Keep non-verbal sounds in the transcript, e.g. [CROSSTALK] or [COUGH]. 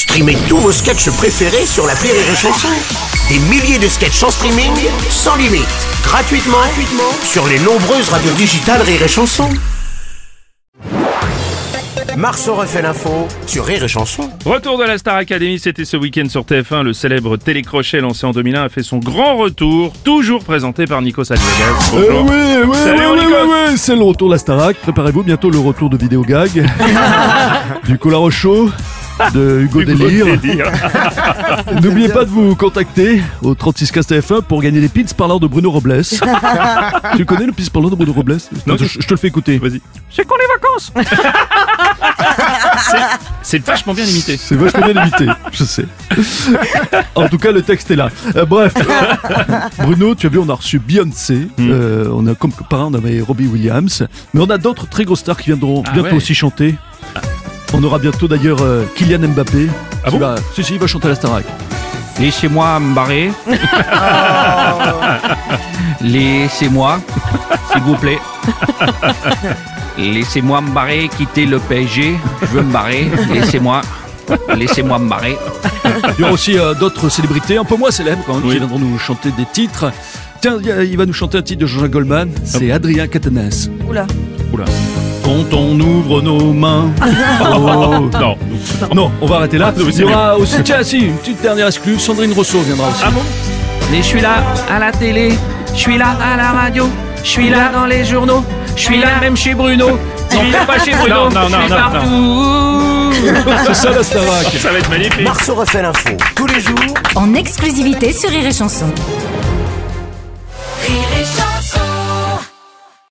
Streamez tous vos sketchs préférés sur la Rire et Chanson. Des milliers de sketchs en streaming, sans limite, gratuitement, gratuitement sur les nombreuses radios digitales Rire et Chanson. Marceau refait l'info sur Rire et Chanson. Retour de la Star Academy, c'était ce week-end sur TF1. Le célèbre télécrochet lancé en 2001 a fait son grand retour, toujours présenté par Nikos Aliagas. Euh, Bonjour. oui, oui, Salut, oui, oui, Nikos. oui, oui, c'est le retour de la Starac. Préparez-vous bientôt le retour de Vidéo Gag, [LAUGHS] du Colaro Show, de Hugo Hugo Délire. [LAUGHS] N'oubliez pas de vous contacter au 3615 TF1 pour gagner des pins parlant de Bruno Robles. [LAUGHS] tu connais le pins parlant de Bruno Robles Non, je, je te le fais écouter. Vas-y. C'est quand les vacances [LAUGHS] C'est vachement bien imité. C'est vachement bien imité, je sais. En tout cas, le texte est là. Euh, bref, Bruno, tu as vu, on a reçu Beyoncé. Hmm. Euh, on a comme parrain, on avait Robbie Williams. Mais on a d'autres très grosses stars qui viendront Ah bientôt ouais. aussi chanter. On aura bientôt d'ailleurs euh, Kylian Mbappé. Ah qui bon va, si, si, il va chanter à la Starac. Laissez-moi me barrer. [LAUGHS] Laissez-moi, s'il vous plaît. Laissez-moi me barrer, quitter le PSG. Je veux me barrer. Laissez-moi. Laissez-moi me barrer. Il y aura aussi euh, d'autres célébrités, un peu moins célèbres quand même, Oui. qui viendront nous chanter des titres. Tiens, il y a- il va nous chanter un titre de Jean-Jacques Goldman. C'est Adrien Catanès. Oula. Quand on ouvre nos mains. Oh. Non. Non, on va arrêter là. Ah, Il y aura aussi, tiens, si, une petite dernière exclue. Sandrine Rousseau viendra aussi. Ah bon? Mais je suis là à la télé, je suis là à la radio, je suis là dans les journaux, je suis là même chez Bruno. Non, pas chez Bruno, Non, non, je suis non, non, partout. C'est ça la Starac. Ça va être magnifique. Marceau refait l'info tous les jours en exclusivité sur Rire et Chanson.